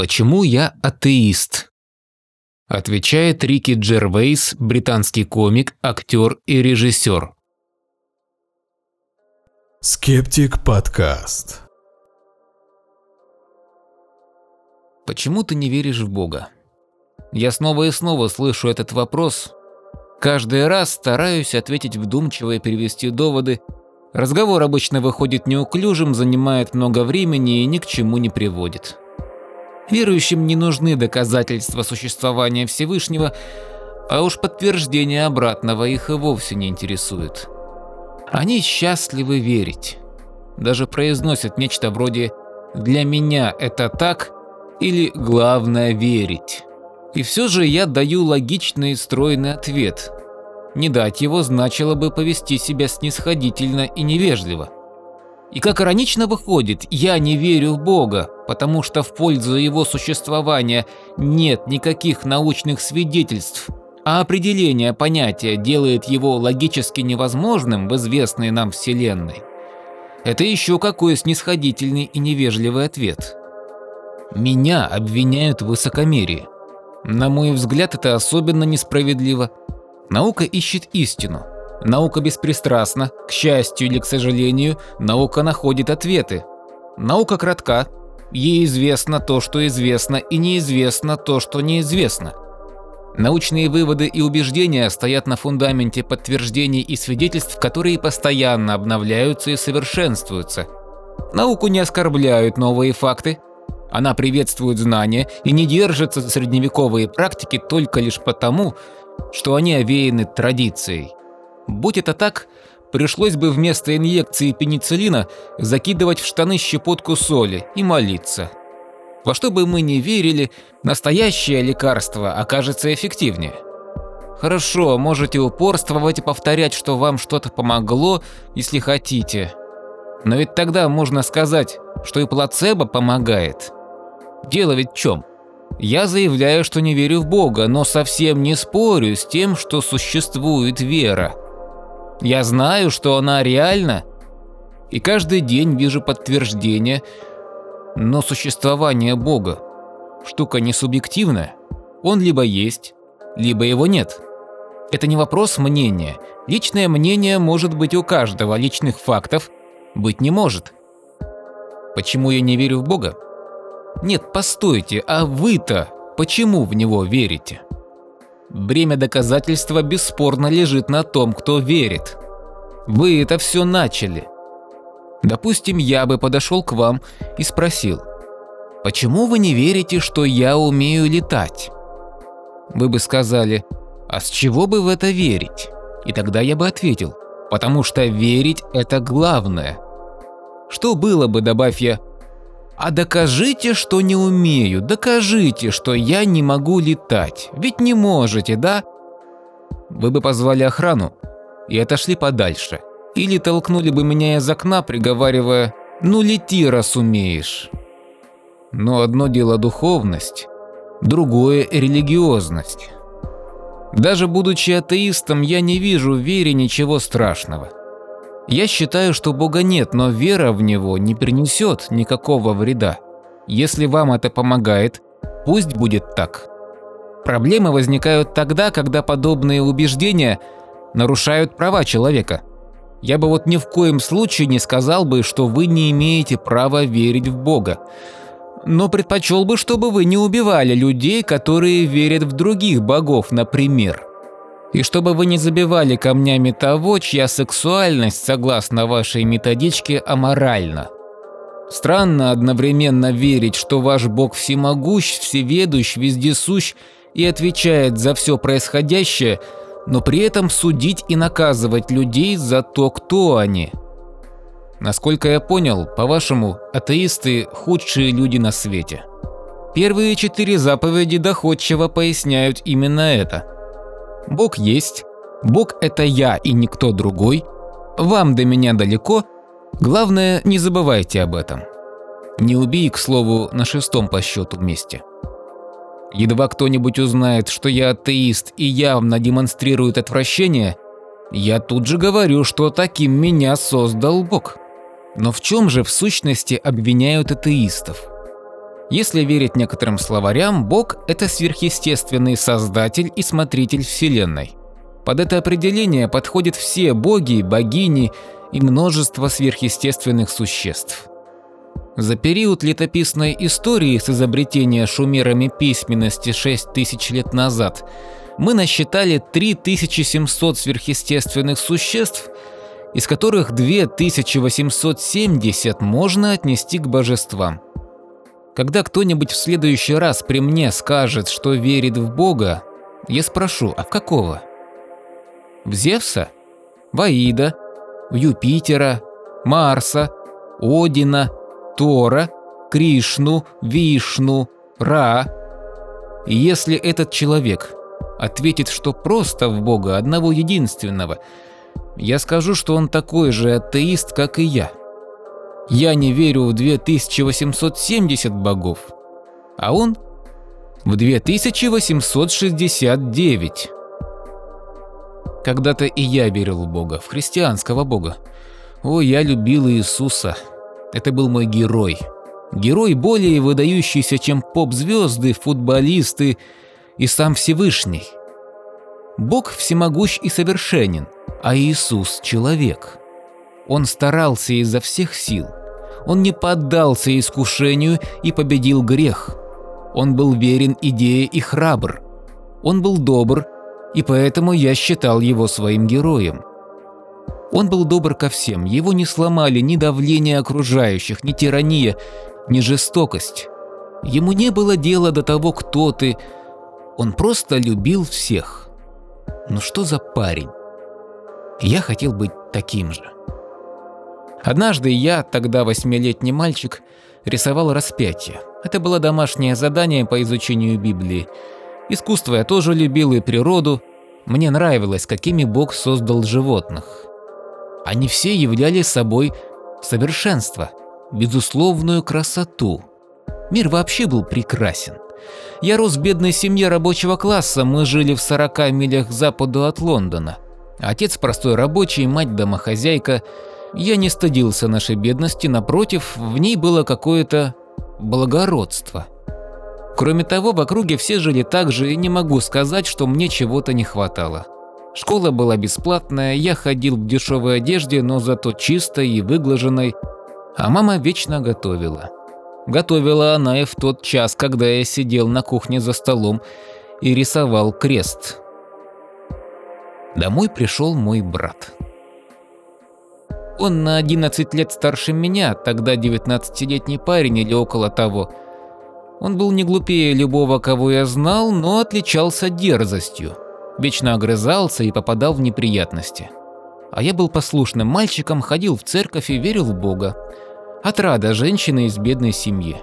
Почему я атеист? Отвечает Рики Джервейс, британский комик, актер и режиссер. Скептик подкаст. Почему ты не веришь в Бога? Я снова и снова слышу этот вопрос. Каждый раз стараюсь ответить вдумчиво и перевести доводы. Разговор обычно выходит неуклюжим, занимает много времени и ни к чему не приводит. Верующим не нужны доказательства существования Всевышнего, а уж подтверждение обратного их и вовсе не интересует. Они счастливы верить. Даже произносят нечто вроде «для меня это так» или «главное верить». И все же я даю логичный и стройный ответ. Не дать его значило бы повести себя снисходительно и невежливо. И как иронично выходит, я не верю в Бога, потому что в пользу его существования нет никаких научных свидетельств, а определение понятия делает его логически невозможным в известной нам Вселенной. Это еще какой снисходительный и невежливый ответ. Меня обвиняют в высокомерии. На мой взгляд, это особенно несправедливо. Наука ищет истину, Наука беспристрастна, к счастью или к сожалению, наука находит ответы. Наука кратка, ей известно то, что известно, и неизвестно то, что неизвестно. Научные выводы и убеждения стоят на фундаменте подтверждений и свидетельств, которые постоянно обновляются и совершенствуются. Науку не оскорбляют новые факты, она приветствует знания и не держится за средневековые практики только лишь потому, что они овеяны традицией. Будь это так, пришлось бы вместо инъекции пенициллина закидывать в штаны щепотку соли и молиться. Во что бы мы ни верили, настоящее лекарство окажется эффективнее. Хорошо, можете упорствовать и повторять, что вам что-то помогло, если хотите. Но ведь тогда можно сказать, что и плацебо помогает. Дело ведь в чем? Я заявляю, что не верю в Бога, но совсем не спорю с тем, что существует вера. Я знаю, что она реальна, и каждый день вижу подтверждение, но существование Бога – штука не субъективная. Он либо есть, либо его нет. Это не вопрос мнения. Личное мнение может быть у каждого, личных фактов быть не может. Почему я не верю в Бога? Нет, постойте, а вы-то почему в него верите? Бремя доказательства бесспорно лежит на том, кто верит. Вы это все начали. Допустим, я бы подошел к вам и спросил, почему вы не верите, что я умею летать? Вы бы сказали, а с чего бы в это верить? И тогда я бы ответил, потому что верить – это главное. Что было бы, добавь я, а докажите, что не умею, докажите, что я не могу летать. Ведь не можете, да? Вы бы позвали охрану и отошли подальше. Или толкнули бы меня из окна, приговаривая «Ну лети, раз умеешь». Но одно дело духовность, другое – религиозность. Даже будучи атеистом, я не вижу в вере ничего страшного. Я считаю, что Бога нет, но вера в Него не принесет никакого вреда. Если вам это помогает, пусть будет так. Проблемы возникают тогда, когда подобные убеждения нарушают права человека. Я бы вот ни в коем случае не сказал бы, что вы не имеете права верить в Бога. Но предпочел бы, чтобы вы не убивали людей, которые верят в других богов, например. И чтобы вы не забивали камнями того, чья сексуальность, согласно вашей методичке, аморальна. Странно одновременно верить, что ваш бог всемогущ, всеведущ, вездесущ и отвечает за все происходящее, но при этом судить и наказывать людей за то, кто они. Насколько я понял, по-вашему, атеисты – худшие люди на свете. Первые четыре заповеди доходчиво поясняют именно это – Бог есть, Бог – это я и никто другой, вам до меня далеко, главное, не забывайте об этом. Не убей, к слову, на шестом по счету месте. Едва кто-нибудь узнает, что я атеист и явно демонстрирует отвращение, я тут же говорю, что таким меня создал Бог. Но в чем же в сущности обвиняют атеистов? Если верить некоторым словарям, Бог – это сверхъестественный создатель и смотритель Вселенной. Под это определение подходят все боги, богини и множество сверхъестественных существ. За период летописной истории с изобретения шумерами письменности 6000 лет назад мы насчитали 3700 сверхъестественных существ, из которых 2870 можно отнести к божествам. Когда кто-нибудь в следующий раз при мне скажет, что верит в Бога, я спрошу, а в какого? В Зевса? В Аида? В Юпитера? Марса? Одина? Тора, Кришну, Вишну, Ра. И если этот человек ответит, что просто в Бога одного единственного, я скажу, что он такой же атеист, как и я. Я не верю в 2870 богов, а он в 2869. Когда-то и я верил в Бога, в христианского Бога. О, я любил Иисуса. Это был мой герой. Герой более выдающийся, чем поп-звезды, футболисты и сам Всевышний. Бог всемогущ и совершенен, а Иисус – человек. Он старался изо всех сил. Он не поддался искушению и победил грех. Он был верен идее и храбр. Он был добр, и поэтому я считал его своим героем. Он был добр ко всем, его не сломали ни давление окружающих, ни тирания, ни жестокость. Ему не было дела до того, кто ты, он просто любил всех. Ну что за парень? Я хотел быть таким же. Однажды я, тогда восьмилетний мальчик, рисовал распятие. Это было домашнее задание по изучению Библии. Искусство я тоже любил и природу. Мне нравилось, какими Бог создал животных. Они все являли собой совершенство, безусловную красоту. Мир вообще был прекрасен. Я рос в бедной семье рабочего класса, мы жили в 40 милях к западу от Лондона. Отец простой рабочий, мать домохозяйка. Я не стыдился нашей бедности, напротив, в ней было какое-то благородство. Кроме того, в округе все жили так же, и не могу сказать, что мне чего-то не хватало. Школа была бесплатная, я ходил в дешевой одежде, но зато чистой и выглаженной, а мама вечно готовила. Готовила она и в тот час, когда я сидел на кухне за столом и рисовал крест. Домой пришел мой брат. Он на 11 лет старше меня, тогда 19-летний парень или около того. Он был не глупее любого, кого я знал, но отличался дерзостью вечно огрызался и попадал в неприятности. А я был послушным мальчиком, ходил в церковь и верил в Бога. Отрада женщины из бедной семьи.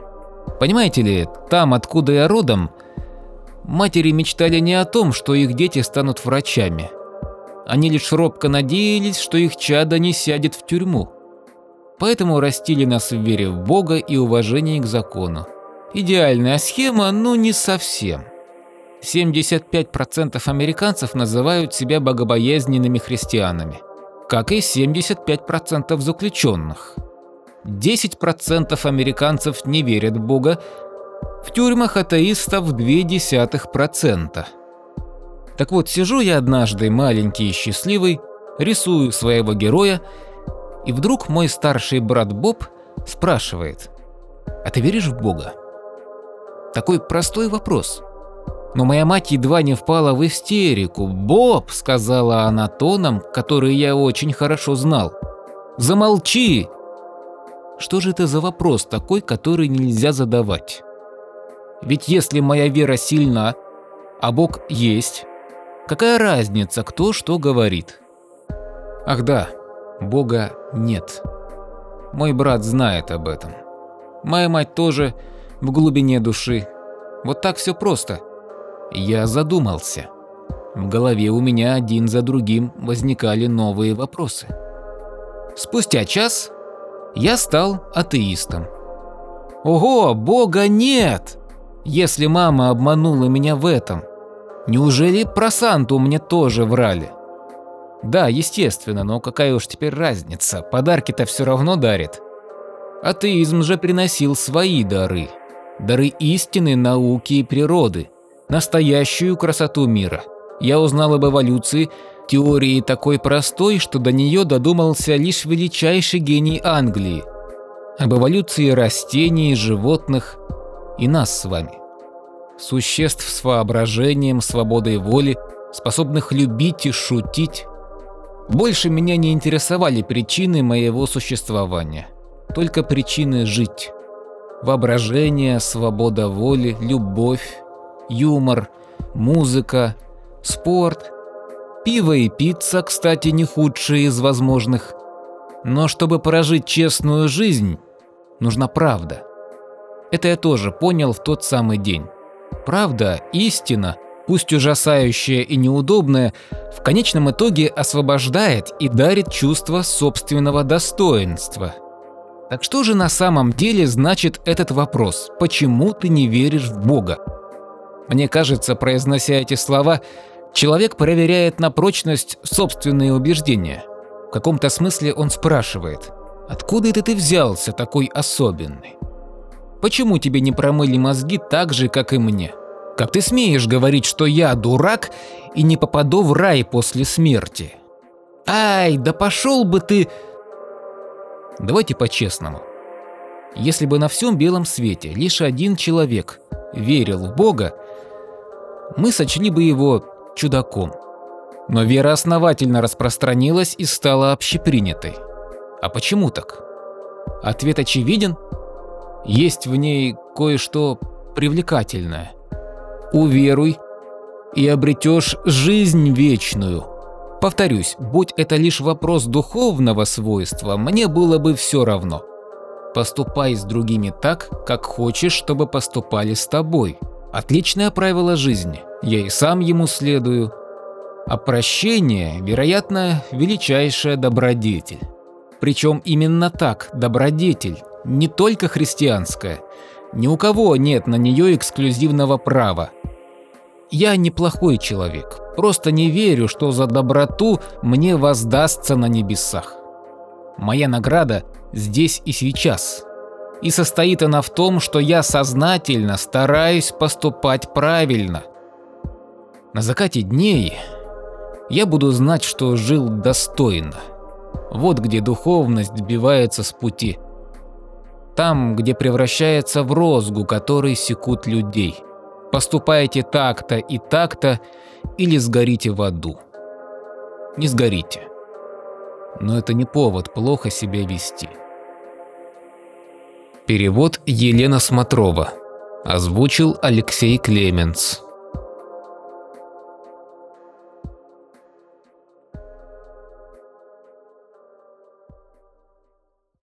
Понимаете ли, там, откуда я родом, матери мечтали не о том, что их дети станут врачами. Они лишь робко надеялись, что их чадо не сядет в тюрьму. Поэтому растили нас в вере в Бога и уважении к закону. Идеальная схема, но не совсем. 75% американцев называют себя богобоязненными христианами, как и 75% заключенных. 10% американцев не верят в Бога, в тюрьмах атеистов 0,2%. Так вот, сижу я однажды маленький и счастливый, рисую своего героя, и вдруг мой старший брат Боб спрашивает, «А ты веришь в Бога?» Такой простой вопрос – но моя мать едва не впала в истерику. «Боб!» – сказала она тоном, который я очень хорошо знал. «Замолчи!» Что же это за вопрос такой, который нельзя задавать? Ведь если моя вера сильна, а Бог есть, какая разница, кто что говорит? Ах да, Бога нет. Мой брат знает об этом. Моя мать тоже в глубине души. Вот так все просто. Я задумался. В голове у меня один за другим возникали новые вопросы. Спустя час я стал атеистом. Ого, бога нет! Если мама обманула меня в этом, неужели про Санту мне тоже врали? Да, естественно, но какая уж теперь разница, подарки-то все равно дарит. Атеизм же приносил свои дары. дары истины, науки и природы, настоящую красоту мира. Я узнал об эволюции, теории такой простой, что до нее додумался лишь величайший гений Англии. Об эволюции растений, животных и нас с вами. Существ с воображением, свободой воли, способных любить и шутить. Больше меня не интересовали причины моего существования, только причины жить. Воображение, свобода воли, любовь, юмор, музыка, спорт. Пиво и пицца, кстати, не худшие из возможных. Но чтобы прожить честную жизнь, нужна правда. Это я тоже понял в тот самый день. Правда, истина, пусть ужасающая и неудобная, в конечном итоге освобождает и дарит чувство собственного достоинства. Так что же на самом деле значит этот вопрос «Почему ты не веришь в Бога?» Мне кажется, произнося эти слова, человек проверяет на прочность собственные убеждения. В каком-то смысле он спрашивает «Откуда это ты взялся такой особенный?» Почему тебе не промыли мозги так же, как и мне? Как ты смеешь говорить, что я дурак и не попаду в рай после смерти? Ай, да пошел бы ты... Давайте по-честному. Если бы на всем белом свете лишь один человек верил в Бога, мы сочли бы его чудаком. Но вера основательно распространилась и стала общепринятой. А почему так? Ответ очевиден – есть в ней кое-что привлекательное. Уверуй и обретешь жизнь вечную. Повторюсь, будь это лишь вопрос духовного свойства, мне было бы все равно. Поступай с другими так, как хочешь, чтобы поступали с тобой. Отличное правило жизни. Я и сам ему следую. А прощение, вероятно, величайшая добродетель. Причем именно так, добродетель, не только христианская. Ни у кого нет на нее эксклюзивного права. Я неплохой человек, просто не верю, что за доброту мне воздастся на небесах. Моя награда здесь и сейчас. И состоит она в том, что я сознательно стараюсь поступать правильно. На закате дней я буду знать, что жил достойно. Вот где духовность сбивается с пути. Там, где превращается в розгу, который секут людей. Поступайте так-то и так-то, или сгорите в аду. Не сгорите. Но это не повод плохо себя вести. Перевод Елена Смотрова. Озвучил Алексей Клеменц.